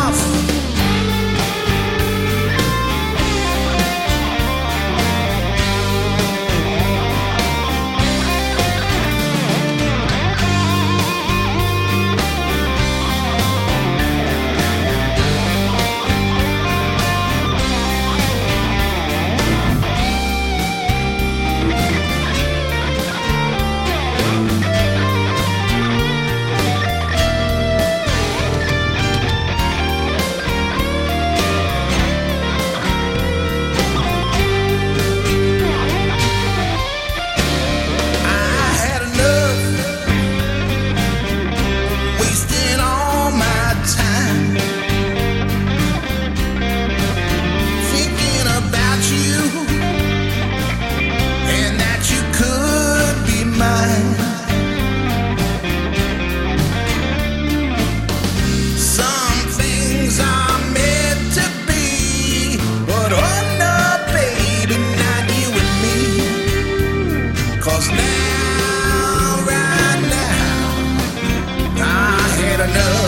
off. know.